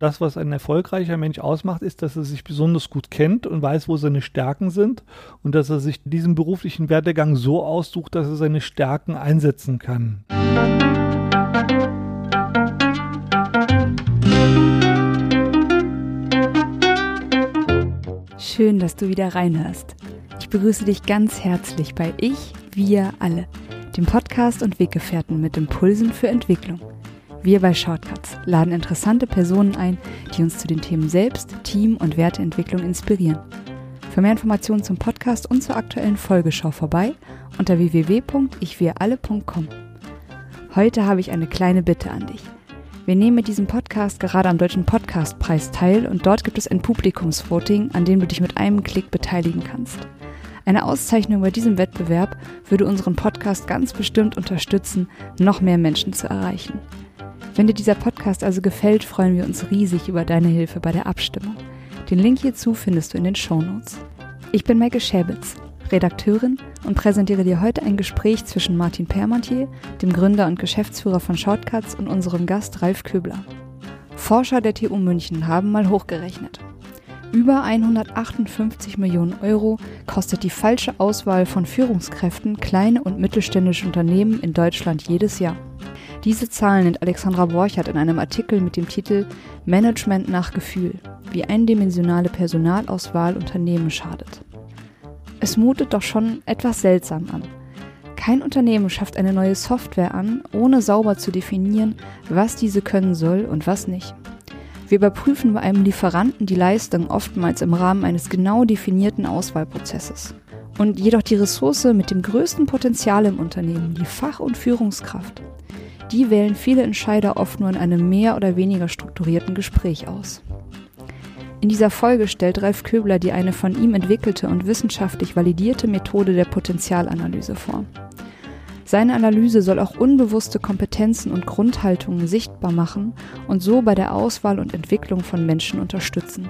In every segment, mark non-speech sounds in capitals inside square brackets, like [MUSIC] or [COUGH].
Das, was ein erfolgreicher Mensch ausmacht, ist, dass er sich besonders gut kennt und weiß, wo seine Stärken sind und dass er sich diesen beruflichen Werdegang so aussucht, dass er seine Stärken einsetzen kann. Schön, dass du wieder reinhörst. Ich begrüße dich ganz herzlich bei Ich, Wir alle, dem Podcast und Weggefährten mit Impulsen für Entwicklung. Wir bei Shortcuts laden interessante Personen ein, die uns zu den Themen Selbst, Team und Werteentwicklung inspirieren. Für mehr Informationen zum Podcast und zur aktuellen Folgeschau vorbei unter www.ichwiralle.com. Heute habe ich eine kleine Bitte an dich. Wir nehmen mit diesem Podcast gerade am Deutschen Podcastpreis teil und dort gibt es ein Publikumsvoting, an dem du dich mit einem Klick beteiligen kannst. Eine Auszeichnung bei diesem Wettbewerb würde unseren Podcast ganz bestimmt unterstützen, noch mehr Menschen zu erreichen. Wenn dir dieser Podcast also gefällt, freuen wir uns riesig über deine Hilfe bei der Abstimmung. Den Link hierzu findest du in den Shownotes. Ich bin Maike Schäbitz, Redakteurin und präsentiere dir heute ein Gespräch zwischen Martin Permantier, dem Gründer und Geschäftsführer von Shortcuts und unserem Gast Ralf Köbler. Forscher der TU München haben mal hochgerechnet. Über 158 Millionen Euro kostet die falsche Auswahl von Führungskräften kleine und mittelständische Unternehmen in Deutschland jedes Jahr. Diese Zahlen nennt Alexandra Borchardt in einem Artikel mit dem Titel Management nach Gefühl, wie eindimensionale Personalauswahl Unternehmen schadet. Es mutet doch schon etwas seltsam an. Kein Unternehmen schafft eine neue Software an, ohne sauber zu definieren, was diese können soll und was nicht. Wir überprüfen bei einem Lieferanten die Leistung oftmals im Rahmen eines genau definierten Auswahlprozesses. Und jedoch die Ressource mit dem größten Potenzial im Unternehmen, die Fach- und Führungskraft, die wählen viele Entscheider oft nur in einem mehr oder weniger strukturierten Gespräch aus. In dieser Folge stellt Ralf Köbler die eine von ihm entwickelte und wissenschaftlich validierte Methode der Potenzialanalyse vor. Seine Analyse soll auch unbewusste Kompetenzen und Grundhaltungen sichtbar machen und so bei der Auswahl und Entwicklung von Menschen unterstützen.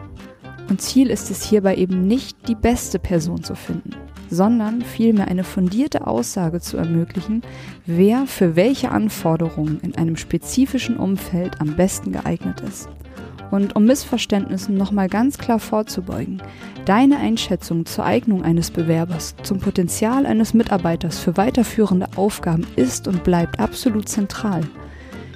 Und Ziel ist es hierbei eben nicht, die beste Person zu finden, sondern vielmehr eine fundierte Aussage zu ermöglichen, wer für welche Anforderungen in einem spezifischen Umfeld am besten geeignet ist. Und um Missverständnissen nochmal ganz klar vorzubeugen, deine Einschätzung zur Eignung eines Bewerbers, zum Potenzial eines Mitarbeiters für weiterführende Aufgaben ist und bleibt absolut zentral.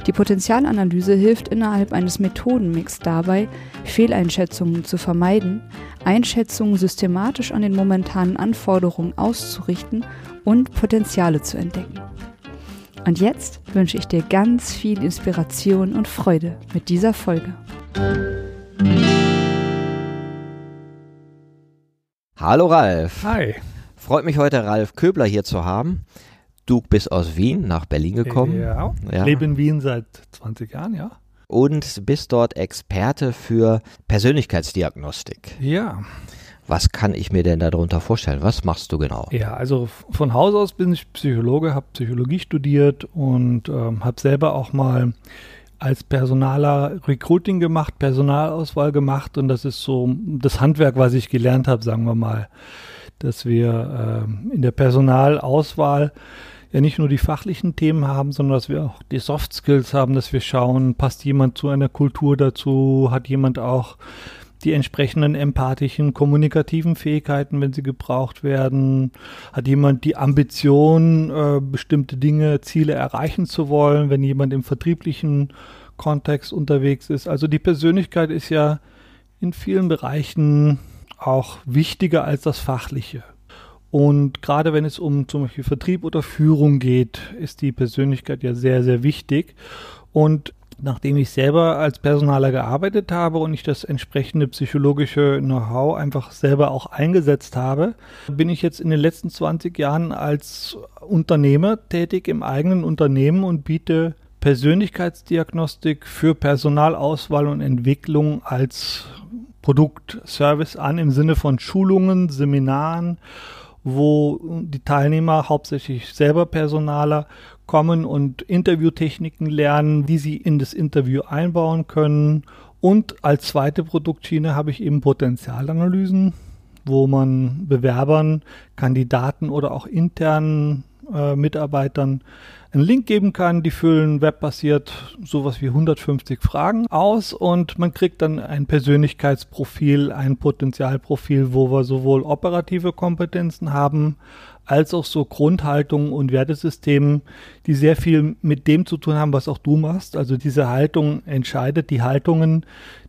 Die Potenzialanalyse hilft innerhalb eines Methodenmix dabei, Fehleinschätzungen zu vermeiden, Einschätzungen systematisch an den momentanen Anforderungen auszurichten und Potenziale zu entdecken. Und jetzt wünsche ich dir ganz viel Inspiration und Freude mit dieser Folge. Hallo Ralf. Hi. Freut mich heute Ralf Köbler hier zu haben. Du bist aus Wien nach Berlin gekommen. Ja. ja. Lebe in Wien seit 20 Jahren, ja. Und bist dort Experte für Persönlichkeitsdiagnostik. Ja. Was kann ich mir denn darunter vorstellen? Was machst du genau? Ja, also von Haus aus bin ich Psychologe, habe Psychologie studiert und ähm, habe selber auch mal als Personaler Recruiting gemacht, Personalauswahl gemacht und das ist so das Handwerk, was ich gelernt habe, sagen wir mal, dass wir äh, in der Personalauswahl ja nicht nur die fachlichen Themen haben, sondern dass wir auch die Soft Skills haben, dass wir schauen, passt jemand zu einer Kultur dazu, hat jemand auch die entsprechenden empathischen, kommunikativen Fähigkeiten, wenn sie gebraucht werden? Hat jemand die Ambition, äh, bestimmte Dinge, Ziele erreichen zu wollen, wenn jemand im vertrieblichen Kontext unterwegs ist? Also die Persönlichkeit ist ja in vielen Bereichen auch wichtiger als das Fachliche. Und gerade wenn es um zum Beispiel Vertrieb oder Führung geht, ist die Persönlichkeit ja sehr, sehr wichtig. Und nachdem ich selber als Personaler gearbeitet habe und ich das entsprechende psychologische Know-how einfach selber auch eingesetzt habe, bin ich jetzt in den letzten 20 Jahren als Unternehmer tätig im eigenen Unternehmen und biete Persönlichkeitsdiagnostik für Personalauswahl und Entwicklung als Produktservice an im Sinne von Schulungen, Seminaren wo die Teilnehmer hauptsächlich selber Personaler kommen und Interviewtechniken lernen, wie sie in das Interview einbauen können. Und als zweite Produktschiene habe ich eben Potenzialanalysen, wo man Bewerbern, Kandidaten oder auch internen äh, Mitarbeitern einen Link geben kann. Die füllen webbasiert sowas wie 150 Fragen aus und man kriegt dann ein Persönlichkeitsprofil, ein Potenzialprofil, wo wir sowohl operative Kompetenzen haben, als auch so Grundhaltungen und Wertesystemen, die sehr viel mit dem zu tun haben, was auch du machst. Also diese Haltung entscheidet die Haltungen,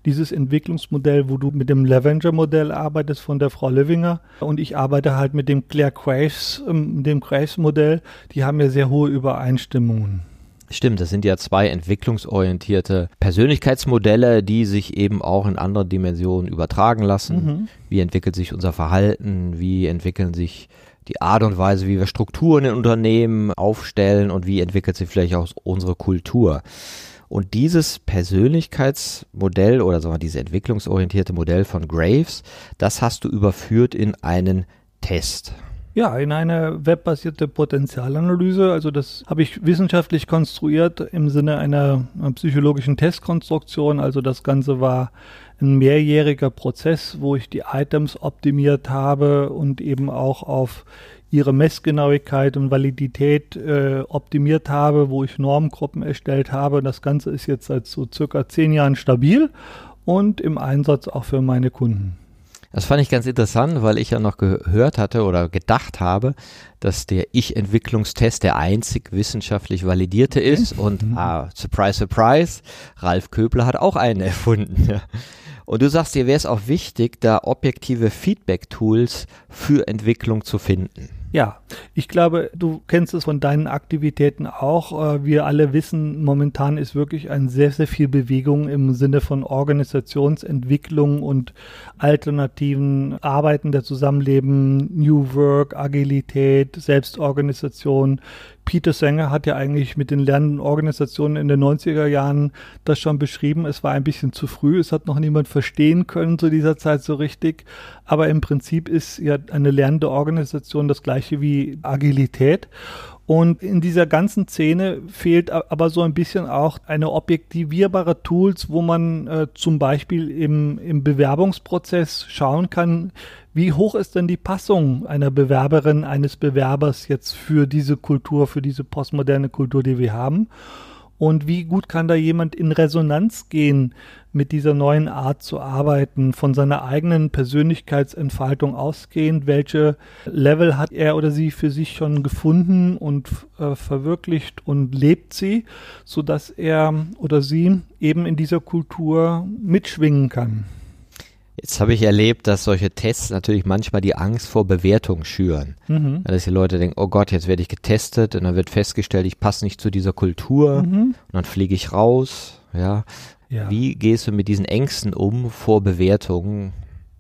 dieses Entwicklungsmodell, wo du mit dem Levenger-Modell arbeitest von der Frau Löwinger und ich arbeite halt mit dem Claire Graves, ähm, dem Graves-Modell. Die haben ja sehr hohe Übereinstimmungen. Stimmt, das sind ja zwei entwicklungsorientierte Persönlichkeitsmodelle, die sich eben auch in andere Dimensionen übertragen lassen. Mhm. Wie entwickelt sich unser Verhalten? Wie entwickeln sich die Art und Weise, wie wir Strukturen in Unternehmen aufstellen und wie entwickelt sich vielleicht auch unsere Kultur. Und dieses Persönlichkeitsmodell oder sagen wir dieses entwicklungsorientierte Modell von Graves, das hast du überführt in einen Test. Ja, in eine webbasierte Potenzialanalyse. Also das habe ich wissenschaftlich konstruiert im Sinne einer, einer psychologischen Testkonstruktion. Also das Ganze war ein mehrjähriger Prozess, wo ich die Items optimiert habe und eben auch auf ihre Messgenauigkeit und Validität äh, optimiert habe, wo ich Normgruppen erstellt habe. Das Ganze ist jetzt seit so circa zehn Jahren stabil und im Einsatz auch für meine Kunden. Das fand ich ganz interessant, weil ich ja noch gehört hatte oder gedacht habe, dass der Ich-Entwicklungstest der einzig wissenschaftlich validierte ist. Und mhm. ah, surprise, surprise, Ralf Köbler hat auch einen [LAUGHS] erfunden. Und du sagst, dir wäre es auch wichtig, da objektive Feedback-Tools für Entwicklung zu finden. Ja, ich glaube, du kennst es von deinen Aktivitäten auch. Äh, wir alle wissen, momentan ist wirklich ein sehr, sehr viel Bewegung im Sinne von Organisationsentwicklung und alternativen Arbeiten der Zusammenleben, New Work, Agilität, Selbstorganisation. Peter Sanger hat ja eigentlich mit den lernenden Organisationen in den 90er Jahren das schon beschrieben. Es war ein bisschen zu früh. Es hat noch niemand verstehen können zu dieser Zeit so richtig. Aber im Prinzip ist ja eine lernende Organisation das gleiche wie Agilität. Und in dieser ganzen Szene fehlt aber so ein bisschen auch eine objektivierbare Tools, wo man äh, zum Beispiel im, im Bewerbungsprozess schauen kann, wie hoch ist denn die Passung einer Bewerberin, eines Bewerbers jetzt für diese Kultur, für diese postmoderne Kultur, die wir haben? Und wie gut kann da jemand in Resonanz gehen mit dieser neuen Art zu arbeiten, von seiner eigenen Persönlichkeitsentfaltung ausgehend? Welche Level hat er oder sie für sich schon gefunden und äh, verwirklicht und lebt sie, sodass er oder sie eben in dieser Kultur mitschwingen kann? Jetzt habe ich erlebt, dass solche Tests natürlich manchmal die Angst vor Bewertung schüren. Mhm. Dass die Leute denken, oh Gott, jetzt werde ich getestet und dann wird festgestellt, ich passe nicht zu dieser Kultur mhm. und dann fliege ich raus. Ja. Ja. Wie gehst du mit diesen Ängsten um vor Bewertungen?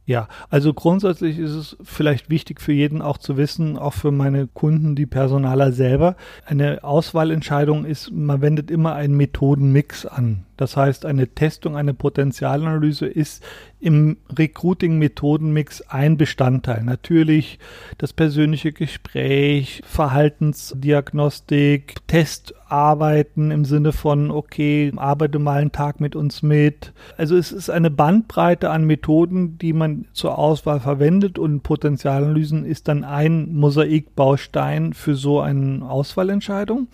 Ja, also grundsätzlich ist es vielleicht wichtig für jeden auch zu wissen, auch für meine Kunden, die Personaler selber. Eine Auswahlentscheidung ist, man wendet immer einen Methodenmix an. Das heißt, eine Testung, eine Potenzialanalyse ist im Recruiting-Methodenmix ein Bestandteil. Natürlich das persönliche Gespräch, Verhaltensdiagnostik, Testarbeiten im Sinne von, okay, arbeite mal einen Tag mit uns mit. Also es ist eine Bandbreite an Methoden, die man zur Auswahl verwendet und Potenzialanalysen ist dann ein Mosaikbaustein für so eine Auswahlentscheidung.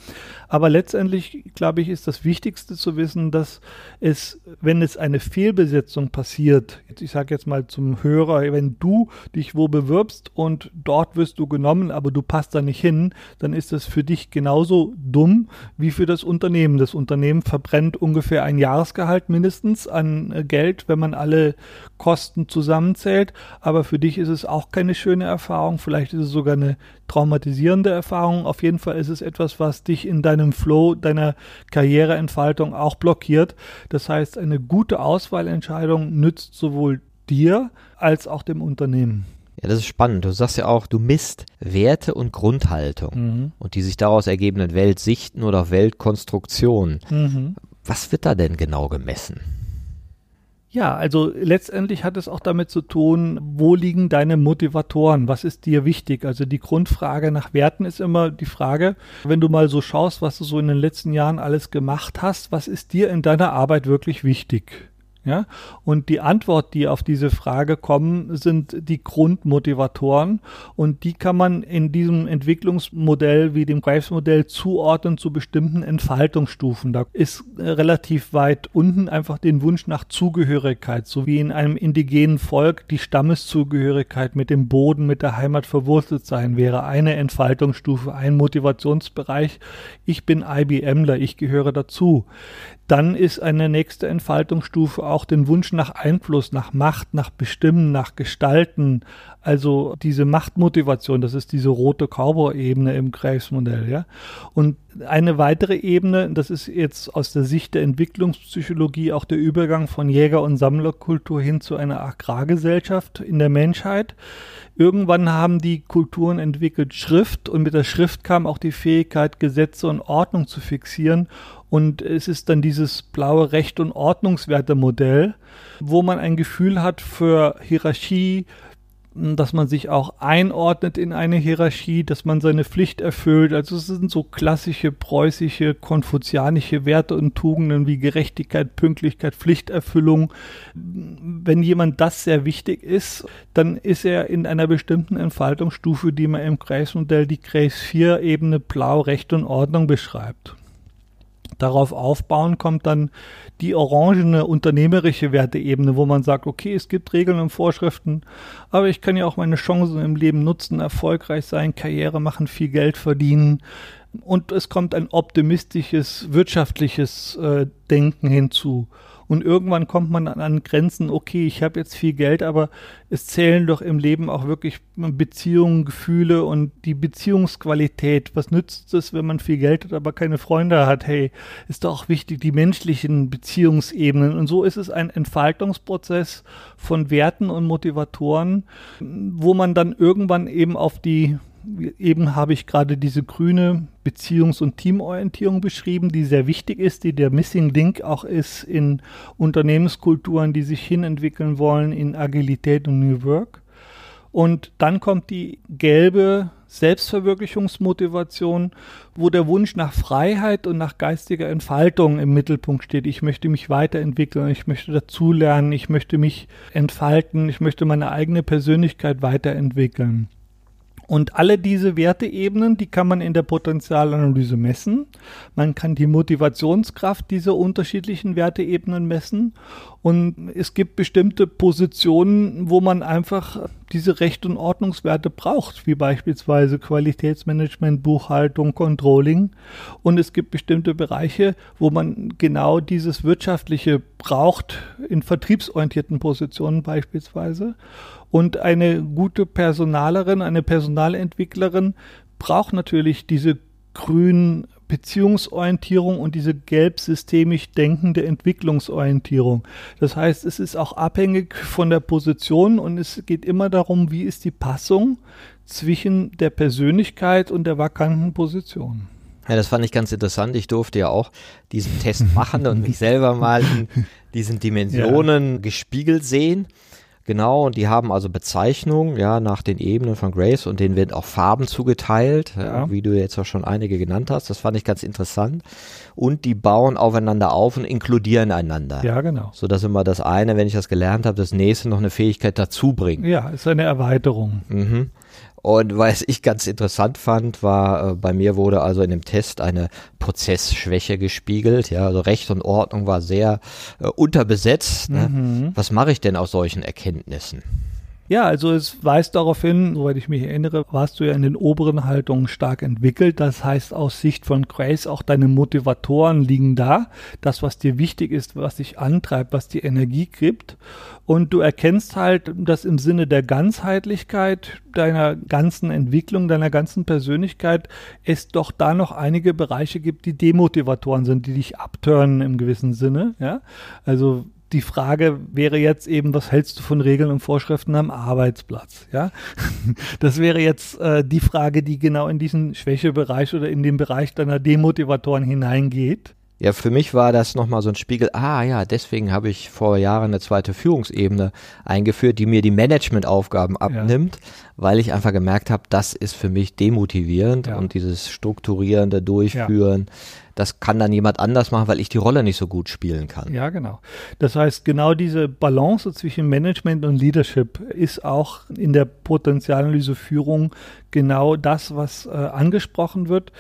Aber letztendlich, glaube ich, ist das Wichtigste zu wissen, dass es, wenn es eine Fehlbesetzung passiert, ich sage jetzt mal zum Hörer, wenn du dich wo bewirbst und dort wirst du genommen, aber du passt da nicht hin, dann ist das für dich genauso dumm wie für das Unternehmen. Das Unternehmen verbrennt ungefähr ein Jahresgehalt mindestens an äh, Geld, wenn man alle Kosten zusammenzählt. Aber für dich ist es auch keine schöne Erfahrung. Vielleicht ist es sogar eine traumatisierende Erfahrung. Auf jeden Fall ist es etwas, was dich in deinem Flow, deiner Karriereentfaltung auch blockiert. Das heißt, eine gute Auswahlentscheidung nützt sowohl dir als auch dem Unternehmen. Ja, das ist spannend. Du sagst ja auch, du misst Werte und Grundhaltung mhm. und die sich daraus ergebenden Weltsichten oder Weltkonstruktionen. Mhm. Was wird da denn genau gemessen? Ja, also letztendlich hat es auch damit zu tun, wo liegen deine Motivatoren? Was ist dir wichtig? Also die Grundfrage nach Werten ist immer die Frage, wenn du mal so schaust, was du so in den letzten Jahren alles gemacht hast, was ist dir in deiner Arbeit wirklich wichtig? Ja, und die Antwort, die auf diese Frage kommen, sind die Grundmotivatoren und die kann man in diesem Entwicklungsmodell wie dem Graves-Modell zuordnen zu bestimmten Entfaltungsstufen. Da ist äh, relativ weit unten einfach den Wunsch nach Zugehörigkeit, so wie in einem indigenen Volk die Stammeszugehörigkeit mit dem Boden, mit der Heimat verwurzelt sein wäre eine Entfaltungsstufe, ein Motivationsbereich. Ich bin IBMler, ich gehöre dazu dann ist eine nächste Entfaltungsstufe auch den Wunsch nach Einfluss, nach Macht, nach Bestimmen, nach Gestalten. Also diese Machtmotivation, das ist diese rote Cowboy-Ebene im Graves-Modell, ja. Und eine weitere Ebene, das ist jetzt aus der Sicht der Entwicklungspsychologie auch der Übergang von Jäger- und Sammlerkultur hin zu einer Agrargesellschaft in der Menschheit. Irgendwann haben die Kulturen entwickelt Schrift und mit der Schrift kam auch die Fähigkeit, Gesetze und Ordnung zu fixieren und es ist dann dieses blaue Recht- und Ordnungswerte-Modell, wo man ein Gefühl hat für Hierarchie, dass man sich auch einordnet in eine Hierarchie, dass man seine Pflicht erfüllt. Also es sind so klassische preußische, konfuzianische Werte und Tugenden wie Gerechtigkeit, Pünktlichkeit, Pflichterfüllung. Wenn jemand das sehr wichtig ist, dann ist er in einer bestimmten Entfaltungsstufe, die man im Kreismodell die Kreis 4 Ebene Blau, Recht und Ordnung beschreibt. Darauf aufbauen kommt dann die orangene unternehmerische Werteebene, wo man sagt, okay, es gibt Regeln und Vorschriften, aber ich kann ja auch meine Chancen im Leben nutzen, erfolgreich sein, Karriere machen, viel Geld verdienen. Und es kommt ein optimistisches, wirtschaftliches äh, Denken hinzu. Und irgendwann kommt man an Grenzen, okay, ich habe jetzt viel Geld, aber es zählen doch im Leben auch wirklich Beziehungen, Gefühle und die Beziehungsqualität. Was nützt es, wenn man viel Geld hat, aber keine Freunde hat? Hey, ist doch auch wichtig, die menschlichen Beziehungsebenen. Und so ist es ein Entfaltungsprozess von Werten und Motivatoren, wo man dann irgendwann eben auf die eben habe ich gerade diese grüne Beziehungs- und Teamorientierung beschrieben, die sehr wichtig ist, die der Missing Link auch ist in Unternehmenskulturen, die sich hinentwickeln wollen in Agilität und New Work. Und dann kommt die gelbe Selbstverwirklichungsmotivation, wo der Wunsch nach Freiheit und nach geistiger Entfaltung im Mittelpunkt steht. Ich möchte mich weiterentwickeln, ich möchte dazulernen, ich möchte mich entfalten, ich möchte meine eigene Persönlichkeit weiterentwickeln. Und alle diese Werteebenen, die kann man in der Potenzialanalyse messen. Man kann die Motivationskraft dieser unterschiedlichen Werteebenen messen. Und es gibt bestimmte Positionen, wo man einfach diese Recht- und Ordnungswerte braucht, wie beispielsweise Qualitätsmanagement, Buchhaltung, Controlling. Und es gibt bestimmte Bereiche, wo man genau dieses Wirtschaftliche braucht, in vertriebsorientierten Positionen beispielsweise. Und eine gute Personalerin, eine Personalentwicklerin braucht natürlich diese grünen Beziehungsorientierung und diese gelb systemisch denkende Entwicklungsorientierung. Das heißt, es ist auch abhängig von der Position und es geht immer darum, wie ist die Passung zwischen der Persönlichkeit und der vakanten Position. Ja, das fand ich ganz interessant. Ich durfte ja auch diesen Test machen und mich [LAUGHS] selber mal in diesen [LAUGHS] Dimensionen ja. gespiegelt sehen. Genau, und die haben also Bezeichnungen, ja, nach den Ebenen von Grace und denen werden auch Farben zugeteilt, ja. Ja, wie du jetzt auch schon einige genannt hast. Das fand ich ganz interessant. Und die bauen aufeinander auf und inkludieren einander. Ja, genau. So dass immer das eine, wenn ich das gelernt habe, das nächste noch eine Fähigkeit dazu bringt. Ja, ist eine Erweiterung. Mhm. Und was ich ganz interessant fand, war, äh, bei mir wurde also in dem Test eine Prozessschwäche gespiegelt. Ja, also Recht und Ordnung war sehr äh, unterbesetzt. Ne? Mhm. Was mache ich denn aus solchen Erkenntnissen? Ja, also es weist darauf hin, soweit ich mich erinnere, warst du ja in den oberen Haltungen stark entwickelt. Das heißt, aus Sicht von Grace, auch deine Motivatoren liegen da. Das, was dir wichtig ist, was dich antreibt, was dir Energie gibt. Und du erkennst halt, dass im Sinne der Ganzheitlichkeit deiner ganzen Entwicklung, deiner ganzen Persönlichkeit es doch da noch einige Bereiche gibt, die Demotivatoren sind, die dich abtören im gewissen Sinne. Ja, also die Frage wäre jetzt eben, was hältst du von Regeln und Vorschriften am Arbeitsplatz? Ja, [LAUGHS] das wäre jetzt äh, die Frage, die genau in diesen Schwächebereich oder in den Bereich deiner Demotivatoren hineingeht. Ja, für mich war das nochmal so ein Spiegel. Ah ja, deswegen habe ich vor Jahren eine zweite Führungsebene eingeführt, die mir die Managementaufgaben abnimmt, ja. weil ich einfach gemerkt habe, das ist für mich demotivierend ja. und dieses strukturierende Durchführen. Ja das kann dann jemand anders machen, weil ich die Rolle nicht so gut spielen kann. Ja, genau. Das heißt, genau diese Balance zwischen Management und Leadership ist auch in der Potenzialanalyse Führung genau das, was äh, angesprochen wird.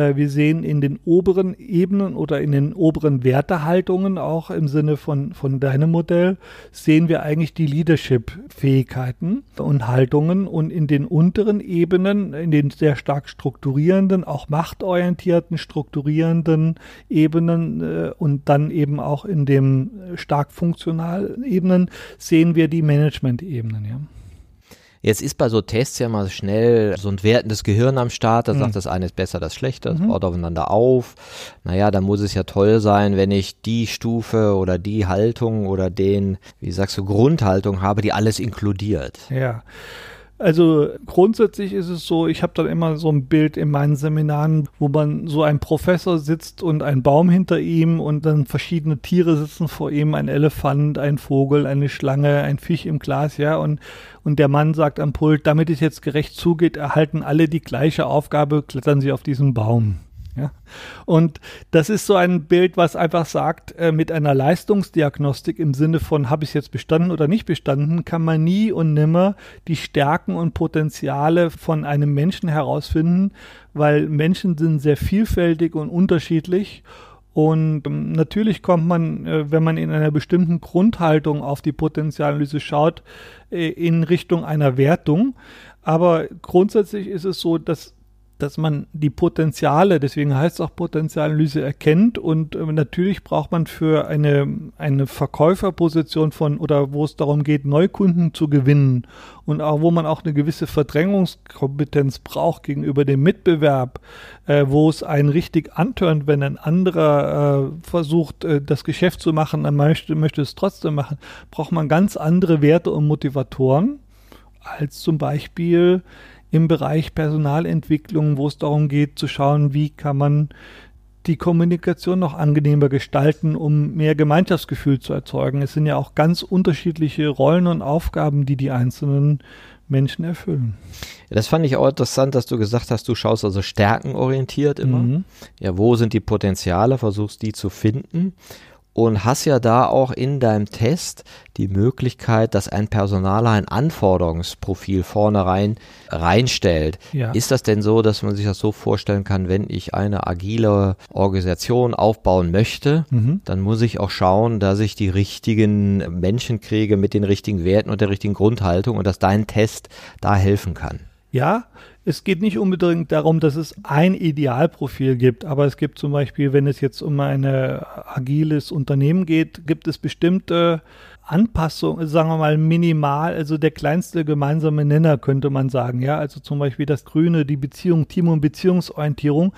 Äh, wir sehen in den oberen Ebenen oder in den oberen Wertehaltungen auch im Sinne von, von deinem Modell sehen wir eigentlich die Leadership-Fähigkeiten und Haltungen und in den unteren Ebenen, in den sehr stark strukturierenden, auch machtorientierten, strukturierenden Ebenen äh, und dann eben auch in den stark funktionalen Ebenen sehen wir die Management-Ebenen. Ja. Jetzt ist bei so Tests ja mal schnell so ein wertendes Gehirn am Start, da mhm. sagt das eine ist besser, das schlechter, das mhm. baut aufeinander auf. Naja, da muss es ja toll sein, wenn ich die Stufe oder die Haltung oder den, wie sagst du, Grundhaltung habe, die alles inkludiert. Ja. Also grundsätzlich ist es so, ich habe dann immer so ein Bild in meinen Seminaren, wo man so ein Professor sitzt und ein Baum hinter ihm und dann verschiedene Tiere sitzen vor ihm, ein Elefant, ein Vogel, eine Schlange, ein Fisch im Glas, ja, und, und der Mann sagt am Pult, damit es jetzt gerecht zugeht, erhalten alle die gleiche Aufgabe, klettern sie auf diesen Baum. Ja? Und das ist so ein Bild, was einfach sagt, äh, mit einer Leistungsdiagnostik im Sinne von, habe ich jetzt bestanden oder nicht bestanden, kann man nie und nimmer die Stärken und Potenziale von einem Menschen herausfinden, weil Menschen sind sehr vielfältig und unterschiedlich. Und ähm, natürlich kommt man, äh, wenn man in einer bestimmten Grundhaltung auf die Potenzialanalyse schaut, äh, in Richtung einer Wertung. Aber grundsätzlich ist es so, dass dass man die Potenziale, deswegen heißt es auch Potenzialanalyse, erkennt. Und äh, natürlich braucht man für eine, eine Verkäuferposition von oder wo es darum geht, Neukunden zu gewinnen und auch wo man auch eine gewisse Verdrängungskompetenz braucht gegenüber dem Mitbewerb, äh, wo es einen richtig antörnt, wenn ein anderer äh, versucht, äh, das Geschäft zu machen, er möchte, möchte es trotzdem machen, braucht man ganz andere Werte und Motivatoren als zum Beispiel im Bereich Personalentwicklung, wo es darum geht zu schauen, wie kann man die Kommunikation noch angenehmer gestalten, um mehr Gemeinschaftsgefühl zu erzeugen. Es sind ja auch ganz unterschiedliche Rollen und Aufgaben, die die einzelnen Menschen erfüllen. Ja, das fand ich auch interessant, dass du gesagt hast, du schaust also stärkenorientiert immer. Mhm. Ja, wo sind die Potenziale, versuchst die zu finden und hast ja da auch in deinem Test die Möglichkeit, dass ein Personaler ein Anforderungsprofil vornherein reinstellt. Ja. Ist das denn so, dass man sich das so vorstellen kann, wenn ich eine agile Organisation aufbauen möchte, mhm. dann muss ich auch schauen, dass ich die richtigen Menschen kriege mit den richtigen Werten und der richtigen Grundhaltung und dass dein Test da helfen kann? Ja, es geht nicht unbedingt darum, dass es ein Idealprofil gibt, aber es gibt zum Beispiel, wenn es jetzt um ein agiles Unternehmen geht, gibt es bestimmte Anpassungen, sagen wir mal minimal, also der kleinste gemeinsame Nenner könnte man sagen, ja, also zum Beispiel das Grüne, die Beziehung, Team- und Beziehungsorientierung,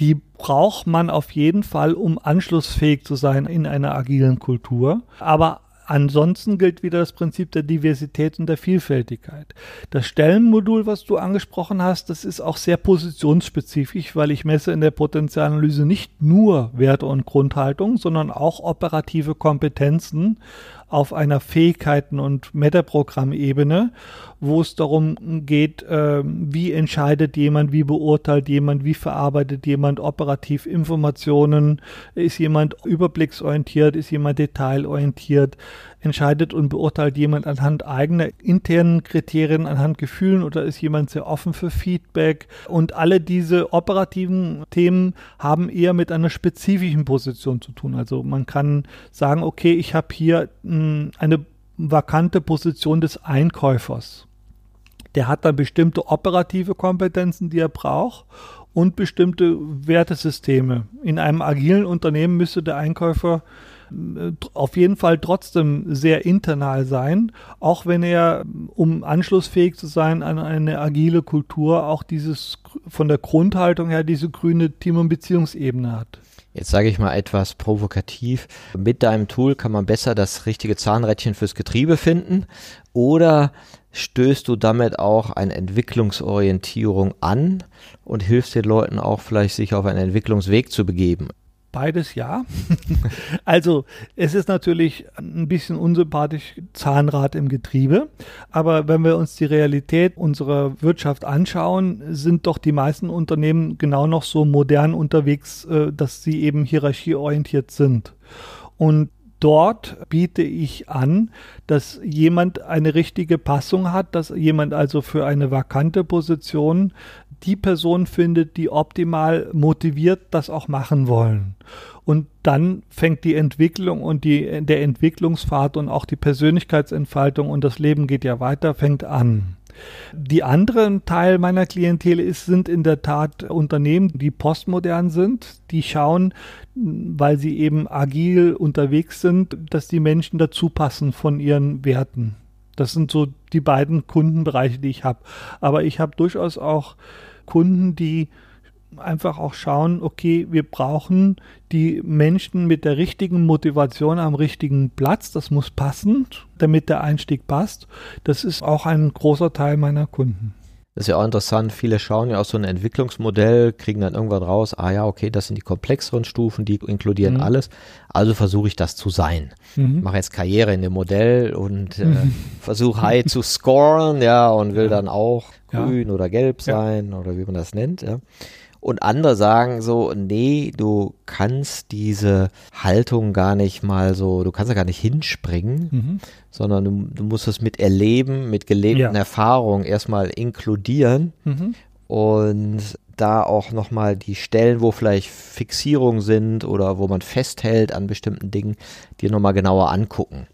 die braucht man auf jeden Fall, um anschlussfähig zu sein in einer agilen Kultur. Aber Ansonsten gilt wieder das Prinzip der Diversität und der Vielfältigkeit. Das Stellenmodul, was du angesprochen hast, das ist auch sehr positionsspezifisch, weil ich messe in der Potenzialanalyse nicht nur Werte und Grundhaltung, sondern auch operative Kompetenzen auf einer Fähigkeiten- und Metaprogrammebene, wo es darum geht, äh, wie entscheidet jemand, wie beurteilt jemand, wie verarbeitet jemand operativ Informationen, ist jemand überblicksorientiert, ist jemand detailorientiert, entscheidet und beurteilt jemand anhand eigener internen Kriterien, anhand Gefühlen oder ist jemand sehr offen für Feedback. Und alle diese operativen Themen haben eher mit einer spezifischen Position zu tun. Also man kann sagen, okay, ich habe hier mh, hm, eine vakante Position des Einkäufers. Der hat dann bestimmte operative Kompetenzen, die er braucht und bestimmte Wertesysteme. In einem agilen Unternehmen müsste der Einkäufer auf jeden Fall trotzdem sehr internal sein, auch wenn er, um anschlussfähig zu sein an eine agile Kultur, auch dieses von der Grundhaltung her diese grüne Team- und Beziehungsebene hat. Jetzt sage ich mal etwas provokativ. Mit deinem Tool kann man besser das richtige Zahnrädchen fürs Getriebe finden oder stößt du damit auch eine Entwicklungsorientierung an und hilfst den Leuten auch vielleicht sich auf einen Entwicklungsweg zu begeben? Beides ja. [LAUGHS] also es ist natürlich ein bisschen unsympathisch Zahnrad im Getriebe, aber wenn wir uns die Realität unserer Wirtschaft anschauen, sind doch die meisten Unternehmen genau noch so modern unterwegs, äh, dass sie eben hierarchieorientiert sind. Und dort biete ich an, dass jemand eine richtige Passung hat, dass jemand also für eine vakante Position die Person findet, die optimal motiviert das auch machen wollen. Und dann fängt die Entwicklung und die, der Entwicklungspfad und auch die Persönlichkeitsentfaltung und das Leben geht ja weiter, fängt an. Die anderen Teil meiner Klientel ist, sind in der Tat Unternehmen, die postmodern sind, die schauen, weil sie eben agil unterwegs sind, dass die Menschen dazu passen von ihren Werten. Das sind so die beiden Kundenbereiche, die ich habe. Aber ich habe durchaus auch Kunden, die einfach auch schauen, okay, wir brauchen die Menschen mit der richtigen Motivation am richtigen Platz. Das muss passen, damit der Einstieg passt. Das ist auch ein großer Teil meiner Kunden. Das ist ja auch interessant. Viele schauen ja auf so ein Entwicklungsmodell, kriegen dann irgendwann raus, ah ja, okay, das sind die komplexeren Stufen, die inkludieren mhm. alles. Also versuche ich das zu sein. Mhm. Mache jetzt Karriere in dem Modell und äh, mhm. [LAUGHS] versuche high zu scoren, ja, und will ja. dann auch grün ja. oder gelb sein ja. oder wie man das nennt, ja. Und andere sagen so, nee, du kannst diese Haltung gar nicht mal so, du kannst da gar nicht hinspringen, mhm. sondern du, du, musst es mit Erleben, mit gelebten ja. Erfahrungen erstmal inkludieren mhm. und da auch nochmal die Stellen, wo vielleicht Fixierungen sind oder wo man festhält an bestimmten Dingen, dir nochmal genauer angucken.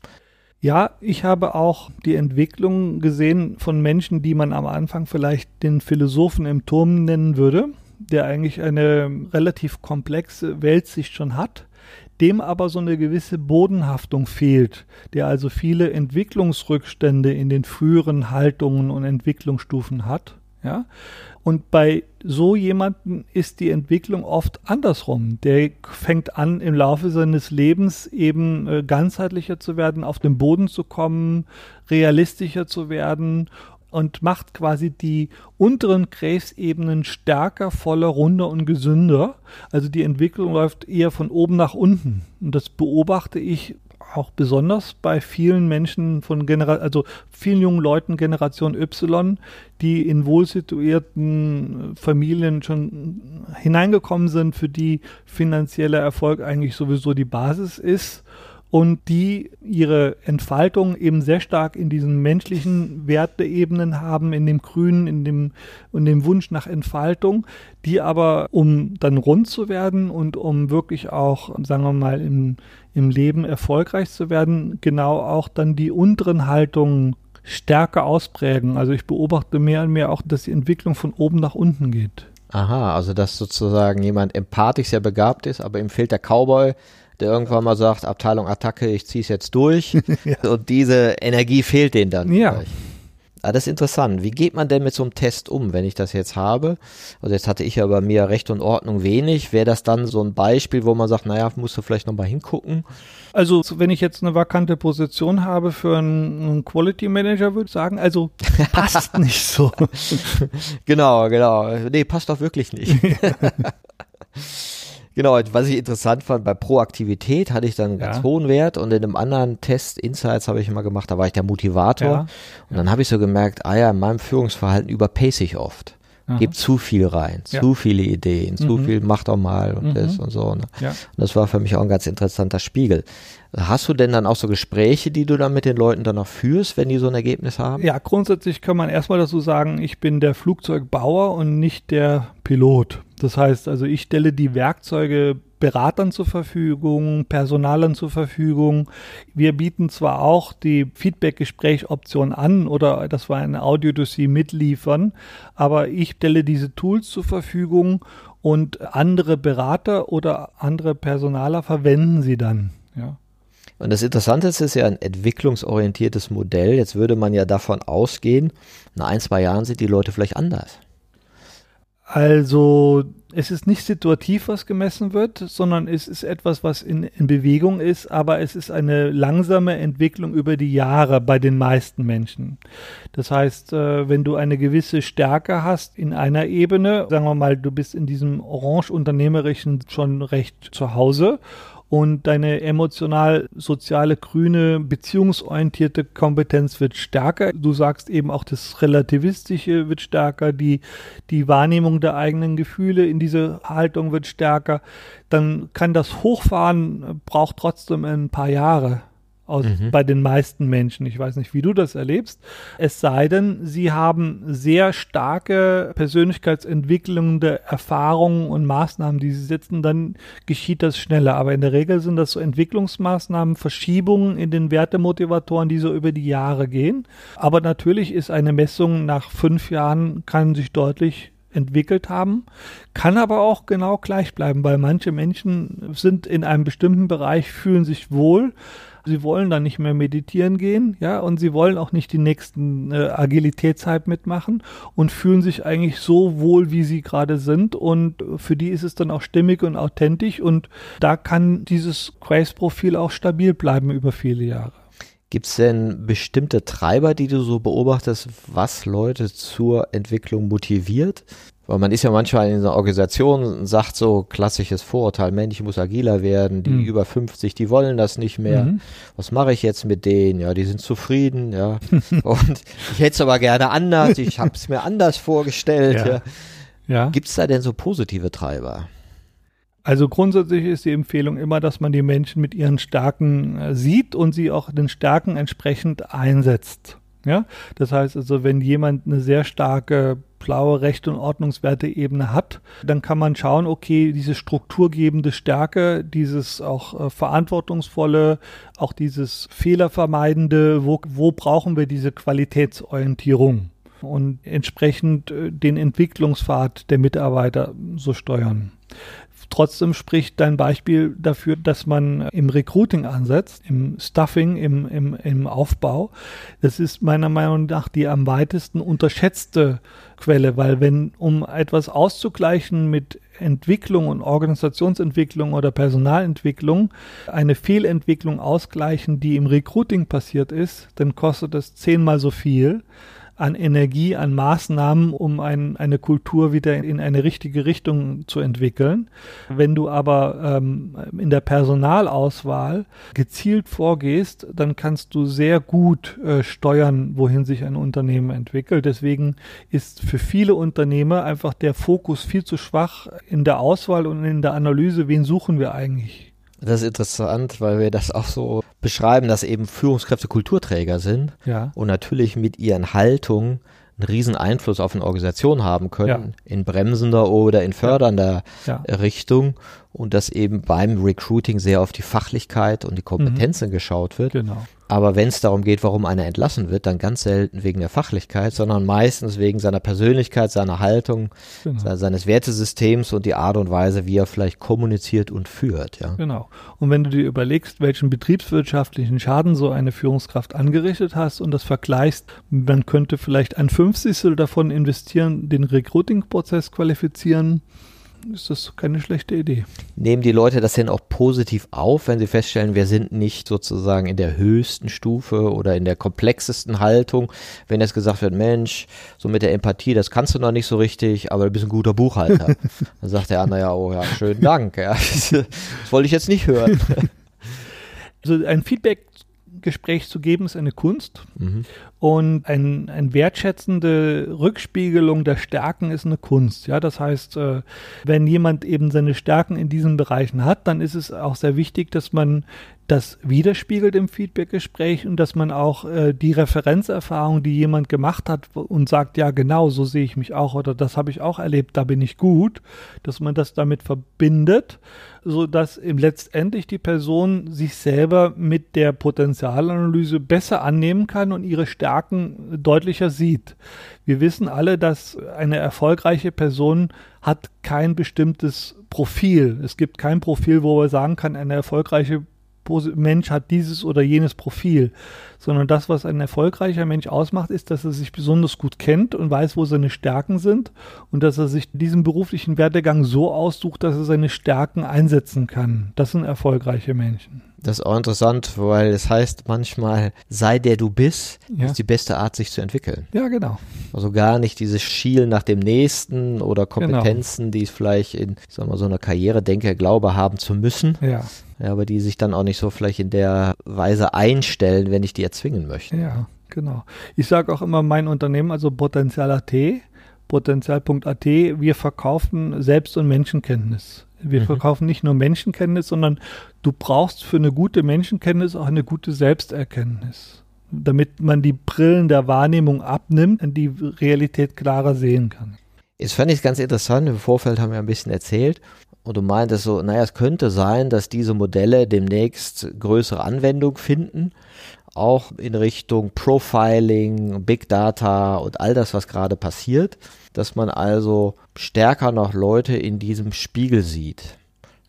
Ja, ich habe auch die Entwicklung gesehen von Menschen, die man am Anfang vielleicht den Philosophen im Turm nennen würde der eigentlich eine relativ komplexe Weltsicht schon hat, dem aber so eine gewisse Bodenhaftung fehlt, der also viele Entwicklungsrückstände in den früheren Haltungen und Entwicklungsstufen hat. Ja? Und bei so jemanden ist die Entwicklung oft andersrum. Der fängt an, im Laufe seines Lebens eben äh, ganzheitlicher zu werden, auf den Boden zu kommen, realistischer zu werden und macht quasi die unteren Krebsebenen stärker, voller, runder und gesünder. Also die Entwicklung läuft eher von oben nach unten. Und das beobachte ich auch besonders bei vielen Menschen von Generation, also vielen jungen Leuten Generation Y, die in wohlsituierten Familien schon hineingekommen sind, für die finanzieller Erfolg eigentlich sowieso die Basis ist und die ihre Entfaltung eben sehr stark in diesen menschlichen Werteebenen haben, in dem Grünen, in dem, in dem Wunsch nach Entfaltung, die aber, um dann rund zu werden und um wirklich auch, sagen wir mal, im, im Leben erfolgreich zu werden, genau auch dann die unteren Haltungen stärker ausprägen. Also ich beobachte mehr und mehr auch, dass die Entwicklung von oben nach unten geht. Aha, also dass sozusagen jemand empathisch sehr begabt ist, aber ihm fehlt der Cowboy, der irgendwann mal sagt, Abteilung Attacke, ich zieh's jetzt durch. [LAUGHS] ja. Und diese Energie fehlt denen dann. Ja. Vielleicht. Ah, das ist interessant. Wie geht man denn mit so einem Test um, wenn ich das jetzt habe? Also jetzt hatte ich ja bei mir Recht und Ordnung wenig. Wäre das dann so ein Beispiel, wo man sagt, naja, musst du vielleicht nochmal hingucken? Also wenn ich jetzt eine vakante Position habe für einen Quality Manager, würde ich sagen, also [LAUGHS] passt nicht so. genau, genau. Nee, passt doch wirklich nicht. [LAUGHS] Genau, was ich interessant fand, bei Proaktivität hatte ich dann einen ganz hohen Wert und in einem anderen Test, Insights habe ich immer gemacht, da war ich der Motivator. Ja. Und dann habe ich so gemerkt, ah ja, in meinem Führungsverhalten überpace ich oft. Aha. Gib zu viel rein, ja. zu viele Ideen, mhm. zu viel, mach doch mal und mhm. das und so. Ne? Ja. Und das war für mich auch ein ganz interessanter Spiegel. Hast du denn dann auch so Gespräche, die du dann mit den Leuten dann noch führst, wenn die so ein Ergebnis haben? Ja, grundsätzlich kann man erstmal dazu sagen, ich bin der Flugzeugbauer und nicht der Pilot. Das heißt also, ich stelle die Werkzeuge Beratern zur Verfügung, Personalern zur Verfügung. Wir bieten zwar auch die Feedback-Gespräch-Option an oder dass wir ein Audiodossier mitliefern, aber ich stelle diese Tools zur Verfügung und andere Berater oder andere Personaler verwenden sie dann. Ja. Und das Interessante ist, es ist ja ein entwicklungsorientiertes Modell. Jetzt würde man ja davon ausgehen, nach ein, zwei Jahren sind die Leute vielleicht anders. Also es ist nicht situativ, was gemessen wird, sondern es ist etwas, was in, in, Bewegung ist, aber es ist eine langsame Entwicklung über die Jahre bei den meisten Menschen. Das heißt, äh, wenn du eine gewisse Stärke hast in einer Ebene, sagen wir mal, du bist in diesem orange-unternehmerischen schon recht zu Hause und deine emotional, soziale, grüne, beziehungsorientierte Kompetenz wird stärker. Du sagst eben auch, das Relativistische wird stärker, die, die Wahrnehmung der eigenen Gefühle in diese Haltung wird stärker. Dann kann das Hochfahren, braucht trotzdem ein paar Jahre aus, mhm. bei den meisten Menschen. Ich weiß nicht, wie du das erlebst. Es sei denn, sie haben sehr starke persönlichkeitsentwickelnde Erfahrungen und Maßnahmen, die sie setzen, dann geschieht das schneller. Aber in der Regel sind das so Entwicklungsmaßnahmen, Verschiebungen in den Wertemotivatoren, die so über die Jahre gehen. Aber natürlich ist eine Messung nach fünf Jahren, kann sich deutlich entwickelt haben, kann aber auch genau gleich bleiben, weil manche Menschen sind in einem bestimmten Bereich, fühlen sich wohl, sie wollen dann nicht mehr meditieren gehen, ja, und sie wollen auch nicht die nächsten äh, Agilitätshype mitmachen und fühlen sich eigentlich so wohl, wie sie gerade sind und für die ist es dann auch stimmig und authentisch und da kann dieses Grace-Profil auch stabil bleiben über viele Jahre. Gibt es denn bestimmte Treiber, die du so beobachtest, was Leute zur Entwicklung motiviert? Weil man ist ja manchmal in einer Organisation und sagt so klassisches Vorurteil, Mensch, ich muss agiler werden, die mhm. über 50, die wollen das nicht mehr. Mhm. Was mache ich jetzt mit denen? Ja, die sind zufrieden, ja. [LAUGHS] und ich hätte es aber gerne anders, ich habe es mir anders vorgestellt. Ja. ja. ja. Gibt es da denn so positive Treiber? Also grundsätzlich ist die Empfehlung immer, dass man die Menschen mit ihren Stärken äh, sieht und sie auch den Stärken entsprechend einsetzt. Ja, das heißt also, wenn jemand eine sehr starke blaue Recht- und Ordnungswerte-Ebene hat, dann kann man schauen, okay, diese strukturgebende Stärke, dieses auch äh, verantwortungsvolle, auch dieses fehlervermeidende, wo, wo brauchen wir diese Qualitätsorientierung und entsprechend äh, den Entwicklungspfad der Mitarbeiter so steuern. Trotzdem spricht dein Beispiel dafür, dass man im Recruiting ansetzt, im Stuffing, im, im, im Aufbau. Das ist meiner Meinung nach die am weitesten unterschätzte Quelle, weil wenn, um etwas auszugleichen mit Entwicklung und Organisationsentwicklung oder Personalentwicklung eine Fehlentwicklung ausgleichen, die im Recruiting passiert ist, dann kostet es zehnmal so viel an Energie, an Maßnahmen, um ein, eine Kultur wieder in eine richtige Richtung zu entwickeln. Wenn du aber ähm, in der Personalauswahl gezielt vorgehst, dann kannst du sehr gut äh, steuern, wohin sich ein Unternehmen entwickelt. Deswegen ist für viele Unternehmer einfach der Fokus viel zu schwach in der Auswahl und in der Analyse, wen suchen wir eigentlich. Das ist interessant, weil wir das auch so beschreiben, dass eben Führungskräfte Kulturträger sind ja. und natürlich mit ihren Haltungen einen riesen Einfluss auf eine Organisation haben können, ja. in bremsender oder in fördernder ja. Richtung und dass eben beim Recruiting sehr auf die Fachlichkeit und die Kompetenzen mhm. geschaut wird. Genau. Aber wenn es darum geht, warum einer entlassen wird, dann ganz selten wegen der Fachlichkeit, sondern meistens wegen seiner Persönlichkeit, seiner Haltung, genau. seines Wertesystems und die Art und Weise, wie er vielleicht kommuniziert und führt. Ja. Genau. Und wenn du dir überlegst, welchen betriebswirtschaftlichen Schaden so eine Führungskraft angerichtet hast und das vergleichst, man könnte vielleicht ein Fünfzigstel davon investieren, den Recruiting-Prozess qualifizieren ist das keine schlechte Idee. Nehmen die Leute das denn auch positiv auf, wenn sie feststellen, wir sind nicht sozusagen in der höchsten Stufe oder in der komplexesten Haltung, wenn jetzt gesagt wird, Mensch, so mit der Empathie, das kannst du noch nicht so richtig, aber du bist ein guter Buchhalter. [LAUGHS] Dann sagt der andere ja, oh ja, schönen Dank. Ja. [LAUGHS] Das wollte ich jetzt nicht hören. [LAUGHS] Also ein Feedback Gespräch zu geben, ist eine Kunst. Mhm. Und ein, ein wertschätzende Rückspiegelung der Stärken ist eine Kunst. Ja, das heißt, äh, wenn jemand eben seine Stärken in diesen Bereichen hat, dann ist es auch sehr wichtig, dass man das widerspiegelt im Feedbackgespräch und dass man auch äh, die Referenzerfahrung, die jemand gemacht hat und sagt, ja genau, so sehe ich mich auch oder das habe ich auch erlebt, da bin ich gut, dass man das damit verbindet, so dass letztendlich die Person sich selber mit der Potenzialanalyse besser annehmen kann und ihre Stärken deutlicher sieht. Wir wissen alle, dass eine erfolgreiche Person hat kein bestimmtes Profil. Es gibt kein Profil, wo man sagen kann, eine erfolgreiche Mensch hat dieses oder jenes Profil, sondern das, was ein erfolgreicher Mensch ausmacht, ist, dass er sich besonders gut kennt und weiß, wo seine Stärken sind und dass er sich diesen beruflichen Werdegang so aussucht, dass er seine Stärken einsetzen kann. Das sind erfolgreiche Menschen. Das ist auch interessant, weil es heißt manchmal, sei der du bist, ja. ist die beste Art, sich zu entwickeln. Ja, genau. Also gar nicht dieses Schielen nach dem Nächsten oder Kompetenzen, genau. die es vielleicht in, ich sag mal, so einer Karriere denke, Glaube haben zu müssen. Ja. ja. Aber die sich dann auch nicht so vielleicht in der Weise einstellen, wenn ich die erzwingen möchte. Ja, genau. Ich sage auch immer mein Unternehmen, also Potenzial.at, Potenzial.at, wir verkaufen Selbst- und Menschenkenntnis. Wir mhm. verkaufen nicht nur Menschenkenntnis, sondern du brauchst für eine gute Menschenkenntnis auch eine gute Selbsterkenntnis, damit man die Brillen der Wahrnehmung abnimmt und die Realität klarer sehen kann. Jetzt fand ich es ganz interessant, im Vorfeld haben wir ein bisschen erzählt und du meintest so, naja, es könnte sein, dass diese Modelle demnächst größere Anwendung finden, auch in Richtung Profiling, Big Data und all das, was gerade passiert dass man also stärker noch Leute in diesem Spiegel sieht.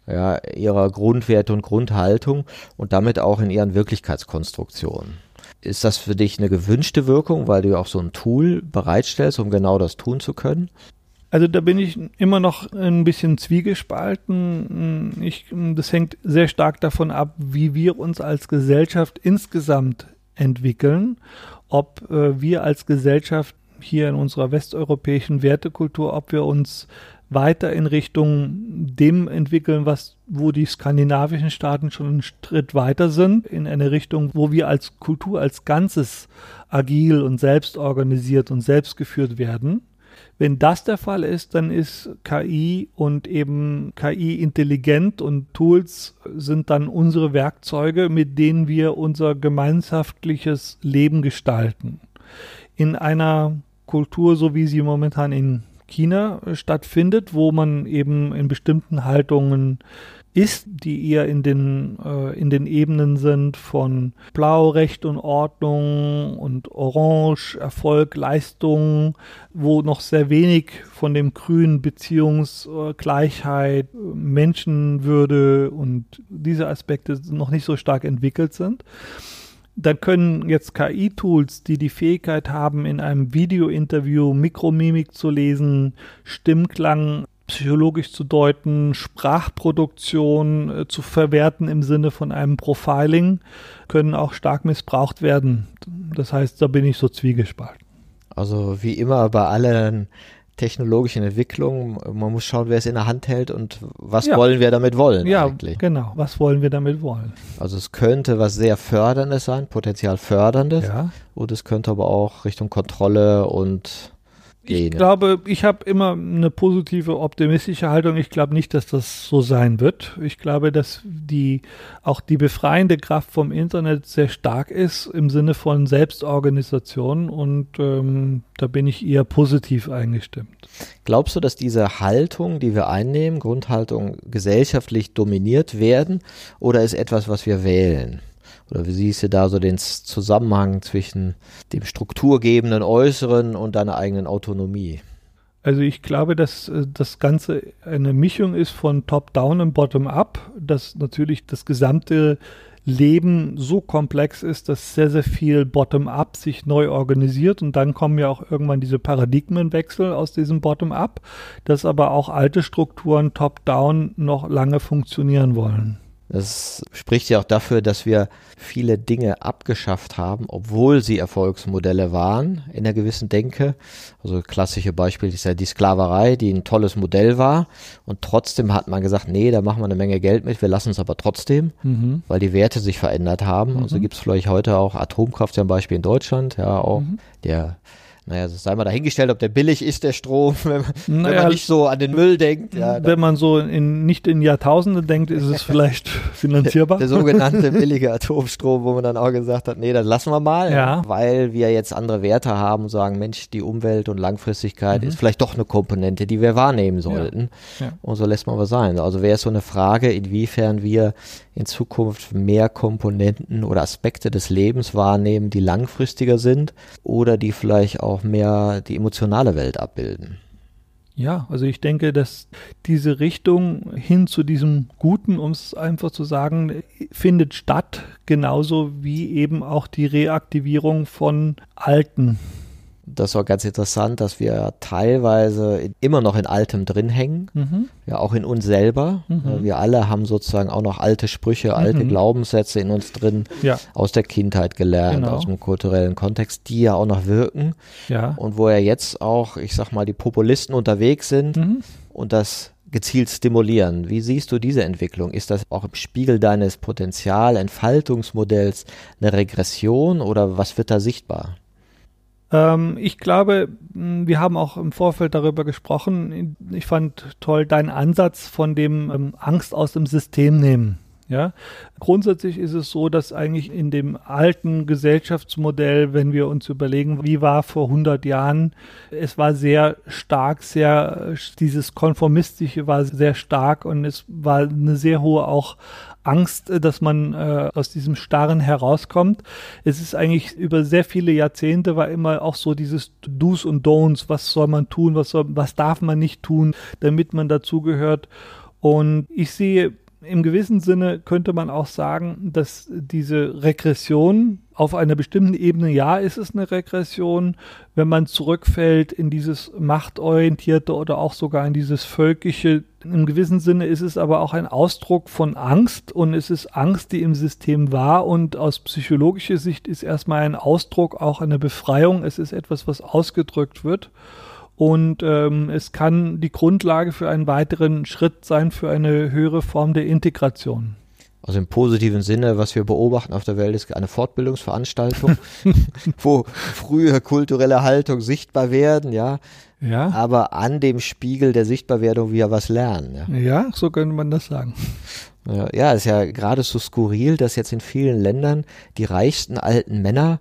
Ja, ihrer Grundwerte und Grundhaltung und damit auch in ihren Wirklichkeitskonstruktionen. Ist das für dich eine gewünschte Wirkung, weil du auch so ein Tool bereitstellst, um genau das tun zu können? Also da bin ich immer noch ein bisschen zwiegespalten. Ich, das hängt sehr stark davon ab, wie wir uns als Gesellschaft insgesamt entwickeln, ob äh, wir als Gesellschaft hier in unserer westeuropäischen Wertekultur, ob wir uns weiter in Richtung dem entwickeln, was, wo die skandinavischen Staaten schon einen Schritt weiter sind, in eine Richtung, wo wir als Kultur als Ganzes agil und selbstorganisiert und selbstgeführt werden. Wenn das der Fall ist, dann ist KI und eben KI intelligent und Tools sind dann unsere Werkzeuge, mit denen wir unser gemeinschaftliches Leben gestalten. In einer Kultur, so wie sie momentan in China stattfindet, wo man eben in bestimmten Haltungen ist, die eher in den, äh, in den Ebenen sind von Blau, Recht und Ordnung und Orange, Erfolg, Leistung, wo noch sehr wenig von dem Grün Beziehungsgleichheit, äh, Menschenwürde und diese Aspekte noch nicht so stark entwickelt sind. Dann können jetzt KI-Tools, die die Fähigkeit haben, in einem Video-Interview Mikromimik zu lesen, Stimmklang psychologisch zu deuten, Sprachproduktion äh, zu verwerten im Sinne von einem Profiling, können auch stark missbraucht werden. Das heißt, da bin ich so zwiegespalten. Also wie immer bei allen technologischen Entwicklung. Man muss schauen, wer es in der Hand hält und was ja. wollen wir damit wollen ja, eigentlich. genau. Was wollen wir damit wollen? Also es könnte was sehr Förderndes sein, potenziell Förderndes. Ja. Und es könnte aber auch Richtung Kontrolle und ich glaube, ich habe immer eine positive, optimistische Haltung. Ich glaube nicht, dass das so sein wird. Ich glaube, dass die auch die befreiende Kraft vom Internet sehr stark ist im Sinne von Selbstorganisation und ähm, da bin ich eher positiv eingestimmt. Glaubst du, dass diese Haltung, die wir einnehmen, Grundhaltung gesellschaftlich dominiert werden oder ist etwas, was wir wählen? Oder wie siehst du da so den Zusammenhang zwischen dem strukturgebenden Äußeren und deiner eigenen Autonomie? Also ich glaube, dass äh, das Ganze eine Mischung ist von Top-Down und Bottom-Up, dass natürlich das gesamte Leben so komplex ist, dass sehr, sehr viel Bottom-up sich neu organisiert und dann kommen ja auch irgendwann diese Paradigmenwechsel aus diesem Bottom-up, dass aber auch alte Strukturen Top-down noch lange funktionieren wollen. Das spricht ja auch dafür, dass wir viele Dinge abgeschafft haben, obwohl sie Erfolgsmodelle waren in einer gewissen Denke. Also klassische Beispiel ist ja die Sklaverei, die ein tolles Modell war. Und trotzdem hat man gesagt, nee, da machen wir eine Menge Geld mit, wir lassen es aber trotzdem, mhm. weil die Werte sich verändert haben. Mhm. Also gibt es vielleicht heute auch Atomkraft zum Beispiel in Deutschland, ja auch mhm. der naja, das sei mal dahingestellt, ob der billig ist, der Strom, wenn, [LAUGHS] naja, wenn man nicht so an den Müll denkt. Ja, wenn man so in, nicht in Jahrtausende denkt, ist es [LAUGHS] vielleicht finanzierbar. Der, der, sogenannte billige Atomstrom, wo man dann auch gesagt hat, nee, das lassen wir mal, ja. weil wir jetzt andere Werte haben und sagen, Mensch, die Umwelt und Langfristigkeit mhm. ist vielleicht doch eine Komponente, die wir wahrnehmen sollten. Ja. Und so lässt man was sein. Also wäre es so eine Frage, inwiefern wir in Zukunft mehr Komponenten oder Aspekte des Lebens wahrnehmen, die langfristiger sind oder die vielleicht auch mehr die emotionale Welt abbilden. Ja, also ich denke, dass diese Richtung hin zu diesem Guten, um es einfach zu sagen, findet statt, genauso wie eben auch die Reaktivierung von alten das war ganz interessant, dass wir teilweise immer noch in Altem drin hängen, mhm. ja auch in uns selber. Mhm. Wir alle haben sozusagen auch noch alte Sprüche, alte mhm. Glaubenssätze in uns drin, ja. aus der Kindheit gelernt, genau. aus dem kulturellen Kontext, die ja auch noch wirken. Ja. Und wo ja jetzt auch, ich sag mal, die Populisten unterwegs sind mhm. und das gezielt stimulieren. Wie siehst du diese Entwicklung? Ist das auch im Spiegel deines Potenzialentfaltungsmodells eine Regression oder was wird da sichtbar? Ähm, ich glaube, wir haben auch im Vorfeld darüber gesprochen. Ich fand toll deinen Ansatz von dem ähm, Angst aus dem System nehmen. Ja, grundsätzlich ist es so, dass eigentlich in dem alten Gesellschaftsmodell, wenn wir uns überlegen, wie war vor 100 Jahren, es war sehr stark, sehr, dieses Konformistische war sehr stark und es war eine sehr hohe auch Angst, dass man äh, aus diesem Starren herauskommt. Es ist eigentlich über sehr viele Jahrzehnte war immer auch so dieses Do's und Don'ts, was soll man tun, was, soll, was darf man nicht tun, damit man dazugehört. Und ich sehe im gewissen Sinne könnte man auch sagen, dass diese Regression auf einer bestimmten Ebene, ja, ist es eine Regression, wenn man zurückfällt in dieses machtorientierte oder auch sogar in dieses völkische. Im gewissen Sinne ist es aber auch ein Ausdruck von Angst und es ist Angst, die im System war und aus psychologischer Sicht ist erstmal ein Ausdruck auch eine Befreiung. Es ist etwas, was ausgedrückt wird und ähm, es kann die Grundlage für einen weiteren Schritt sein, für eine höhere Form der Integration. Also im positiven Sinne, was wir beobachten auf der Welt, ist eine Fortbildungsveranstaltung, [LAUGHS] wo frühe kulturelle Haltung sichtbar werden, ja. Ja. Aber an dem Spiegel der Sichtbarwerdung wir was lernen. Ja, ja so könnte man das sagen. Ja, ja, ist ja gerade so skurril, dass jetzt in vielen Ländern die reichsten alten Männer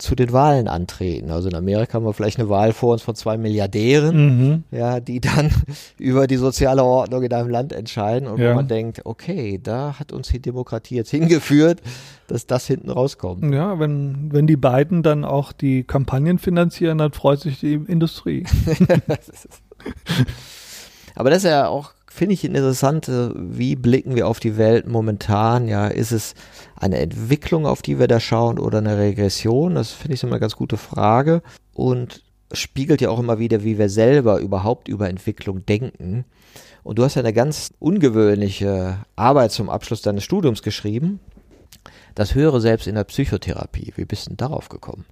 zu den Wahlen antreten. Also in Amerika haben wir vielleicht eine Wahl vor uns von zwei Milliardären, mhm. ja, die dann [LAUGHS] über die soziale Ordnung in einem Land entscheiden und ja. wo man denkt, okay, da hat uns die Demokratie jetzt hingeführt, dass das hinten rauskommt. Ja, wenn, wenn die beiden dann auch die Kampagnen finanzieren, dann freut sich die Industrie. [LAUGHS] Aber das ist ja auch finde ich interessant, wie blicken wir auf die Welt momentan? Ja, ist es eine Entwicklung, auf die wir da schauen oder eine Regression? Das finde ich so eine ganz gute Frage und spiegelt ja auch immer wieder, wie wir selber überhaupt über Entwicklung denken. Und du hast ja eine ganz ungewöhnliche Arbeit zum Abschluss deines Studiums geschrieben. Das höre selbst in der Psychotherapie. Wie bist du denn darauf gekommen?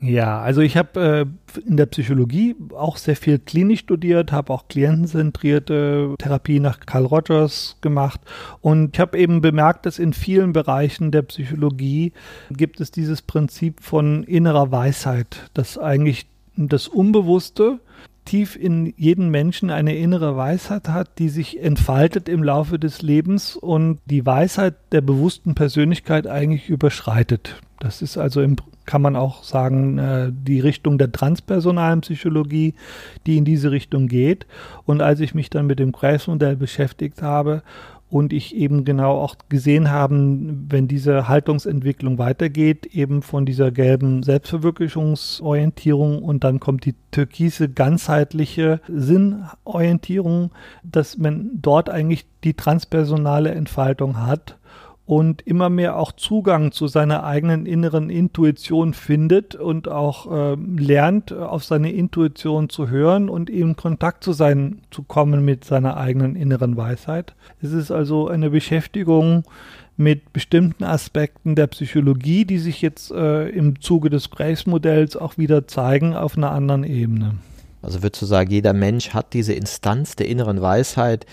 Ja, also ich habe äh, in der Psychologie auch sehr viel klinisch studiert, habe auch klientenzentrierte Therapie nach Carl Rogers gemacht und ich habe eben bemerkt, dass in vielen Bereichen der Psychologie gibt es dieses Prinzip von innerer Weisheit, dass eigentlich das Unbewusste tief in jedem Menschen eine innere Weisheit hat, die sich entfaltet im Laufe des Lebens und die Weisheit der bewussten Persönlichkeit eigentlich überschreitet. Das ist also im kann man auch sagen, äh, die Richtung der transpersonalen Psychologie, die in diese Richtung geht. Und als ich mich dann mit dem Kreismodell beschäftigt habe und ich eben genau auch gesehen habe, wenn diese Haltungsentwicklung weitergeht, eben von dieser gelben Selbstverwirklichungsorientierung und dann kommt die türkise ganzheitliche Sinnorientierung, dass man dort eigentlich die transpersonale Entfaltung hat und immer mehr auch Zugang zu seiner eigenen inneren Intuition findet und auch äh, lernt, auf seine Intuition zu hören und in Kontakt zu sein, zu kommen mit seiner eigenen inneren Weisheit. Es ist also eine Beschäftigung mit bestimmten Aspekten der Psychologie, die sich jetzt äh, im Zuge des Grace-Modells auch wieder zeigen auf einer anderen Ebene. Also würdest du sagen, jeder Mensch hat diese Instanz der inneren Weisheit,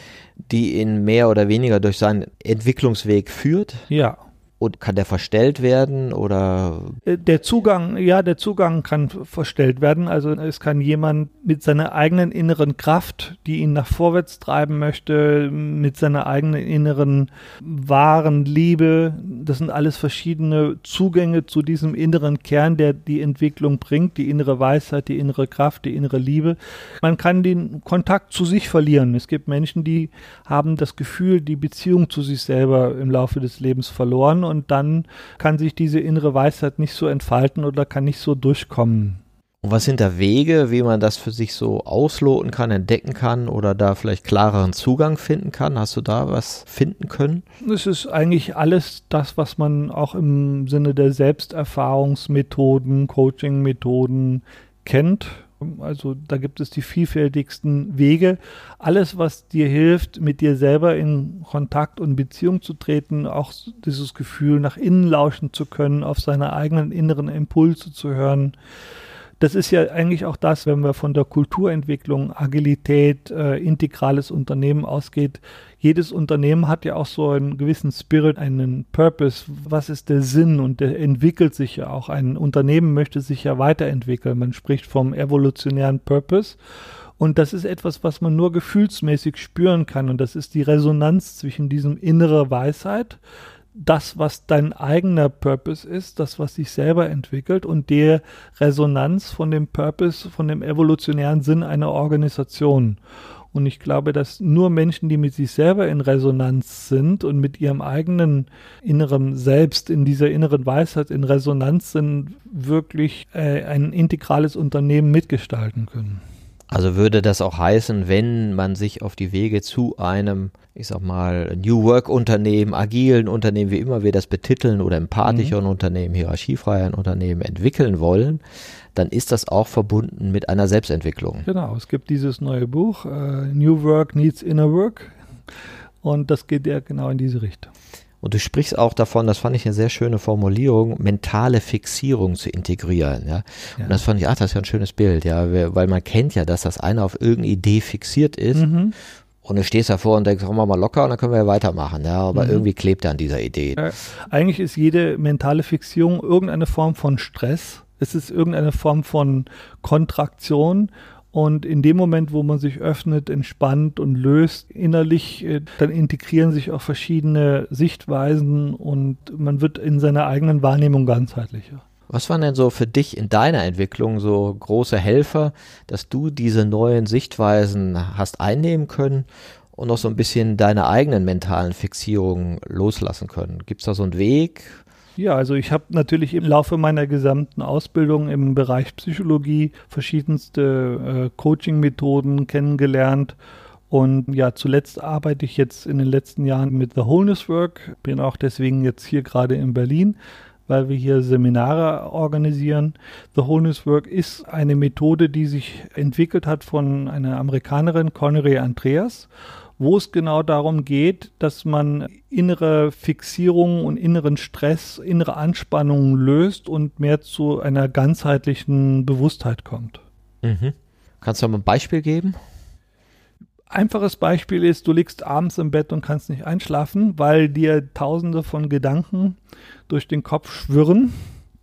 die ihn mehr oder weniger durch seinen Entwicklungsweg führt? Ja. Und kann der verstellt werden oder? Äh, der Zugang, ja, der Zugang kann verstellt werden. Also es kann jemand mit seiner eigenen inneren Kraft, die ihn nach vorwärts treiben möchte, mit seiner eigenen inneren wahren Liebe, das sind alles verschiedene Zugänge zu diesem inneren Kern, der die Entwicklung bringt, die innere Weisheit, die innere Kraft, die innere Liebe. Man kann den Kontakt zu sich verlieren. Es gibt Menschen, die haben das Gefühl, die Beziehung zu sich selber im Laufe des Lebens verloren und dann kann sich diese innere Weisheit nicht so entfalten oder kann nicht so durchkommen. Und was sind da Wege, wie man das für sich so ausloten kann, entdecken kann oder da vielleicht klareren Zugang finden kann? Hast du da was finden können? Es ist eigentlich alles das, was man auch im Sinne der Selbsterfahrungsmethoden, Coaching-Methoden kennt. Also da gibt es die vielfältigsten Wege. Alles, was dir hilft, mit dir selber in Kontakt und Beziehung zu treten, auch dieses Gefühl, nach innen lauschen zu können, auf seine eigenen inneren Impulse zu hören das ist ja eigentlich auch das, wenn wir von der Kulturentwicklung, Agilität, äh, integrales Unternehmen ausgeht. Jedes Unternehmen hat ja auch so einen gewissen Spirit, einen Purpose. Was ist der Sinn? Und der entwickelt sich ja auch. Ein Unternehmen möchte sich ja weiterentwickeln. Man spricht vom evolutionären Purpose. Und das ist etwas, was man nur gefühlsmäßig spüren kann. Und das ist die Resonanz zwischen diesem innere Weisheit, das, was dein eigener Purpose ist, das, was sich selber entwickelt und der Resonanz von dem Purpose, von dem evolutionären Sinn einer Organisation. Und ich glaube, dass nur Menschen, die mit sich selber in Resonanz sind und mit ihrem eigenen inneren Selbst, in dieser inneren Weisheit in Resonanz sind, wirklich äh, ein integrales Unternehmen mitgestalten können. Also würde das auch heißen, wenn man sich auf die Wege zu einem, ich sag mal, New Work Unternehmen, agilen Unternehmen, wie immer wir das betiteln, oder empathischeren mhm. Unternehmen, hierarchiefreien Unternehmen entwickeln wollen, dann ist das auch verbunden mit einer Selbstentwicklung. Genau, es gibt dieses neue Buch, uh, New Work Needs Inner Work, und das geht ja genau in diese Richtung. Und du sprichst auch davon, das fand ich eine sehr schöne Formulierung, mentale Fixierung zu integrieren. Ja? ja. Und das fand ich, ach, das ist ja ein schönes Bild, ja, weil man kennt ja, dass das eine auf irgendeine Idee fixiert ist. Mhm. Und du stehst davor und denkst, machen wir mal locker und dann können wir ja weitermachen. Ja, aber mhm. irgendwie klebt er an dieser Idee. Ja, eigentlich ist jede mentale Fixierung irgendeine Form von Stress. Es ist irgendeine Form von Kontraktion und in dem Moment, wo man sich öffnet, entspannt und löst innerlich, äh, dann integrieren sich auch verschiedene Sichtweisen und man wird in seiner eigenen Wahrnehmung ganzheitlicher. Was waren denn so für dich in deiner Entwicklung so große Helfer, dass du diese neuen Sichtweisen hast einnehmen können und noch so ein bisschen deine eigenen mentalen Fixierungen loslassen können? Gibt es da so einen Weg? Ja, also ich habe natürlich im Laufe meiner gesamten Ausbildung im Bereich Psychologie verschiedenste äh, Coaching-Methoden kennengelernt. Und ja, zuletzt arbeite ich jetzt in den letzten Jahren mit The Wholeness Work, bin auch deswegen jetzt hier gerade in Berlin, weil wir hier Seminare organisieren. The Wholeness Work ist eine Methode, die sich entwickelt hat von einer Amerikanerin, Connery Andreas wo es genau darum geht, dass man innere Fixierungen und inneren Stress, innere Anspannungen löst und mehr zu einer ganzheitlichen Bewusstheit kommt. Mhm. Kannst du mal ein Beispiel geben? Einfaches Beispiel ist, du liegst abends im Bett und kannst nicht einschlafen, weil dir tausende von Gedanken durch den Kopf schwirren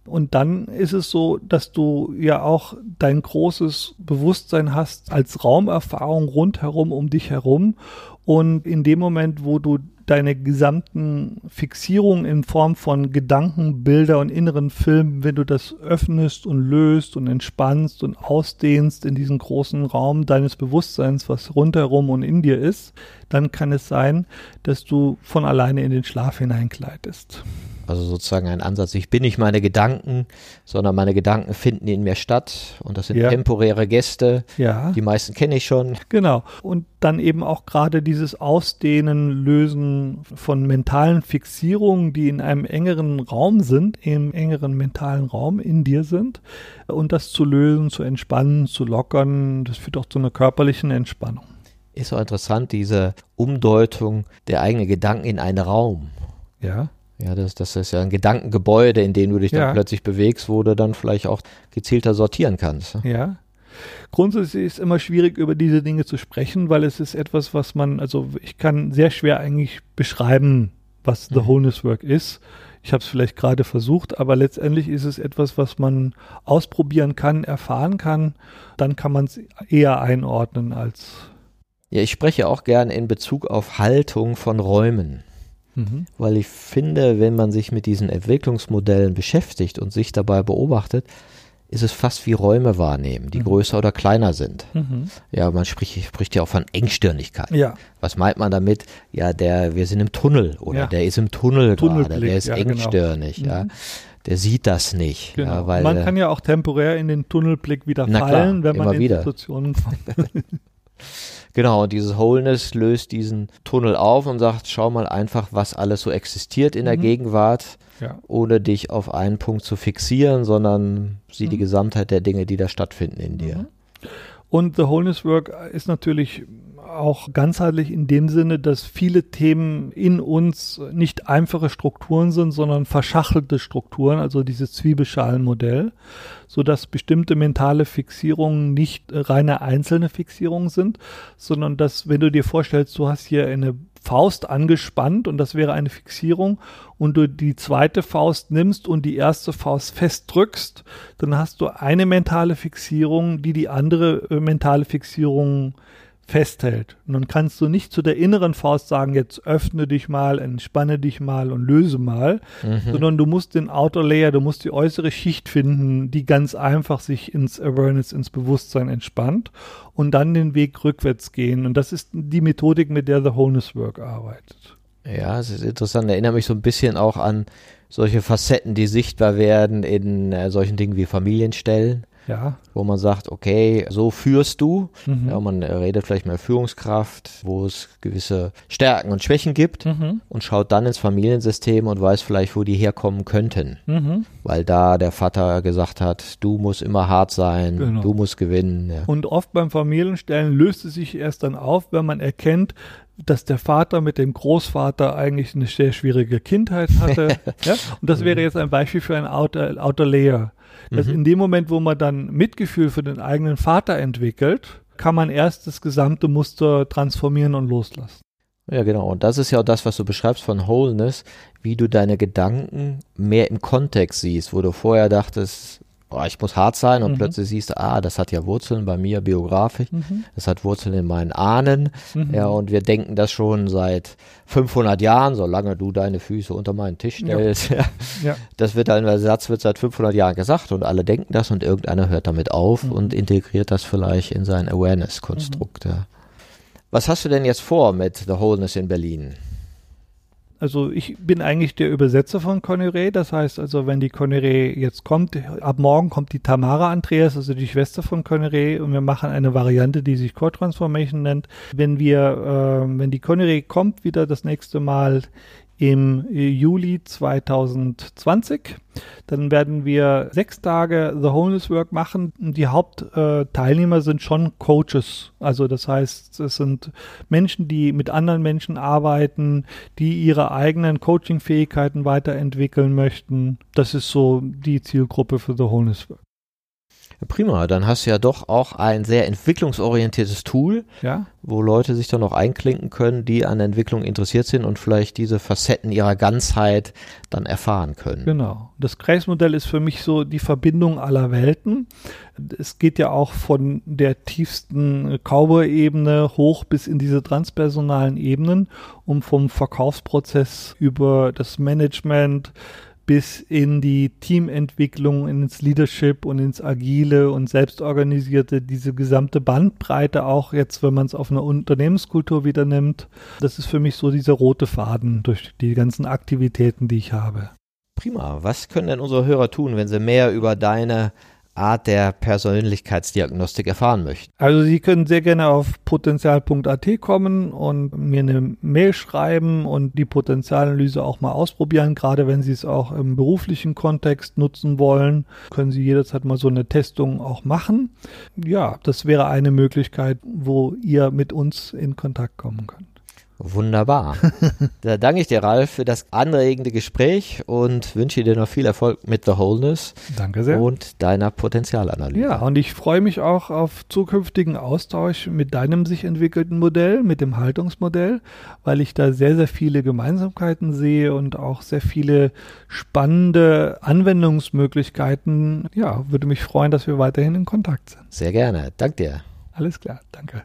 und dann ist es so, dass du ja auch dein großes Bewusstsein hast als Raumerfahrung rundherum um dich herum. Und in dem Moment, wo du deine gesamten Fixierungen in Form von Gedanken, Bilder und inneren Filmen, wenn du das öffnest und löst und entspannst und ausdehnst in diesen großen Raum deines Bewusstseins, was rundherum und in dir ist, dann kann es sein, dass du von alleine in den Schlaf hineingleitest. Also sozusagen ein Ansatz, ich bin nicht meine Gedanken, sondern meine Gedanken finden in mir statt und das sind ja. temporäre Gäste. Ja. Die meisten kenne ich schon. Genau. Und dann eben auch gerade dieses Ausdehnen, Lösen von mentalen Fixierungen, die in einem engeren Raum sind, im engeren mentalen Raum in dir sind und das zu lösen, zu entspannen, zu lockern, das führt auch zu einer körperlichen Entspannung. Ist so interessant, diese Umdeutung der eigenen Gedanken in einen Raum. Ja. Ja, das, das ist ja ein Gedankengebäude, in dem du dich ja. dann plötzlich bewegst, wo du dann vielleicht auch gezielter sortieren kannst. Ja. Grundsätzlich ist es immer schwierig, über diese Dinge zu sprechen, weil es ist etwas, was man, also ich kann sehr schwer eigentlich beschreiben, was The mhm. Wholeness Work ist. Ich habe es vielleicht gerade versucht, aber letztendlich ist es etwas, was man ausprobieren kann, erfahren kann. Dann kann man es eher einordnen als. Ja, ich spreche auch gern in Bezug auf Haltung von Räumen. Mhm. Weil ich finde, wenn man sich mit diesen Entwicklungsmodellen beschäftigt und sich dabei beobachtet, ist es fast wie Räume wahrnehmen, die mhm. größer oder kleiner sind. Mhm. Ja, man spricht, spricht ja auch von Engstirnigkeit. Ja. Was meint man damit? Ja, der, wir sind im Tunnel oder ja. der ist im Tunnel gerade, der ist ja, genau. engstirnig. Genau. Ja. der sieht das nicht. Genau. Ja, weil, man äh, kann ja auch temporär in den Tunnelblick wieder Na klar, fallen, wenn man in wieder. Situationen [LAUGHS] [LAUGHS] kommt. Genau, und dieses Wholeness löst diesen Tunnel auf und sagt, schau mal einfach, was alles so existiert in der Mhm. Gegenwart, Ja. ohne dich auf einen Punkt zu fixieren, sondern sieh die Mhm. Gesamtheit der Dinge, die da stattfinden in dir. Und The Wholeness Work ist natürlich auch ganzheitlich in dem Sinne, dass viele Themen in uns nicht einfache Strukturen sind, sondern verschachtelte Strukturen, also dieses Zwiebelschalenmodell, so dass bestimmte mentale Fixierungen nicht äh, reine einzelne Fixierungen sind, sondern dass, wenn du dir vorstellst, du hast hier eine Faust angespannt und das wäre eine Fixierung und du die zweite Faust nimmst und die erste Faust festdrückst, dann hast du eine mentale Fixierung, die die andere äh, mentale Fixierung festhält. Und dann kannst du nicht zu der inneren Faust sagen, jetzt öffne dich mal, entspanne dich mal und löse mal, Mhm. sondern du musst den Outer Layer, du musst die äußere Schicht finden, die ganz einfach sich ins Awareness, ins Bewusstsein entspannt und dann den Weg rückwärts gehen. Und das ist die Methodik, mit der The Wholeness Work arbeitet. Ja, es ist interessant. Erinnere mich so ein bisschen auch an solche Facetten, die sichtbar werden in äh, solchen Dingen wie Familienstellen, Ja. wo man sagt, okay, so führst du. Mhm. Ja, man redet vielleicht mehr Führungskraft, wo es gewisse Stärken und Schwächen gibt Mhm. und schaut dann ins Familiensystem und weiß vielleicht, wo die herkommen könnten. Mhm. Weil da der Vater gesagt hat, du musst immer hart sein, Genau. du musst gewinnen. Ja. Und oft beim Familienstellen löst es sich erst dann auf, wenn man erkennt, dass der Vater mit dem Großvater eigentlich eine sehr schwierige Kindheit hatte. [LAUGHS] ja? Und das wäre jetzt ein Beispiel für ein Outer, Outer Layer. Dass Mhm. in dem Moment, wo man dann Mitgefühl für den eigenen Vater entwickelt, kann man erst das gesamte Muster transformieren und loslassen. Ja, genau. Und das ist ja auch das, was du beschreibst von Wholeness, wie du deine Gedanken mehr im Kontext siehst, wo du vorher dachtest, oh, ich muss hart sein und Mhm. plötzlich siehst du, ah, das hat ja Wurzeln bei mir biografisch, Mhm. das hat Wurzeln in meinen Ahnen. Mhm. Ja, und wir denken das schon seit 500 Jahren, solange du deine Füße unter meinen Tisch stellst. Ja. Ja. Das wird dann, der Satz wird seit 500 Jahren gesagt und alle denken das und irgendeiner hört damit auf Mhm. und integriert das vielleicht in sein Awareness-Konstrukt. Ja. Was hast du denn jetzt vor mit The Wholeness in Berlin? Also ich bin eigentlich der Übersetzer von Connery. Das heißt also, wenn die Connery jetzt kommt, ab morgen kommt die Tamara Andreas, also die Schwester von Connery, und wir machen eine Variante, die sich Core Transformation nennt. Wenn wir, äh, wenn die Connery kommt wieder das nächste Mal im Juli 2020, dann werden wir sechs Tage The Wholeness Work machen. Die Hauptteilnehmer sind schon Coaches. Also das heißt, es sind Menschen, die mit anderen Menschen arbeiten, die ihre eigenen Coaching-Fähigkeiten weiterentwickeln möchten. Das ist so die Zielgruppe für The Wholeness Work. Prima, dann hast du ja doch auch ein sehr entwicklungsorientiertes Tool, Ja, wo Leute sich dann auch einklinken können, die an Entwicklung interessiert sind und vielleicht diese Facetten ihrer Ganzheit dann erfahren können. genau. Das Kreismodell ist für mich so die Verbindung aller Welten. Es geht ja auch von der tiefsten Cowboy-Ebene hoch bis in diese transpersonalen Ebenen, um vom Verkaufsprozess über das Management bis in die Teamentwicklung, ins Leadership und ins Agile und Selbstorganisierte, diese gesamte Bandbreite auch jetzt, wenn man es auf eine Unternehmenskultur wieder nimmt. Das ist für mich so dieser rote Faden durch die ganzen Aktivitäten, die ich habe. Prima. Was können denn unsere Hörer tun, wenn sie mehr über deine Art der Persönlichkeitsdiagnostik erfahren möchten? Also Sie können sehr gerne auf potenzial.at kommen und mir eine Mail schreiben und die Potenzialanalyse auch mal ausprobieren. Gerade wenn Sie es auch im beruflichen Kontext nutzen wollen, können Sie jederzeit mal so eine Testung auch machen. Ja, das wäre eine Möglichkeit, wo ihr mit uns in Kontakt kommen könnt. Wunderbar. [LAUGHS] da danke ich dir, Ralf, für das anregende Gespräch und wünsche dir noch viel Erfolg mit The Wholeness Danke sehr. und deiner Potenzialanalyse. Ja, und ich freue mich auch auf zukünftigen Austausch mit deinem sich entwickelten Modell, mit dem Haltungsmodell, weil ich da sehr, sehr viele Gemeinsamkeiten sehe und auch sehr viele spannende Anwendungsmöglichkeiten. Ja, würde mich freuen, dass wir weiterhin in Kontakt sind. Sehr gerne. Dank dir. Alles klar, danke.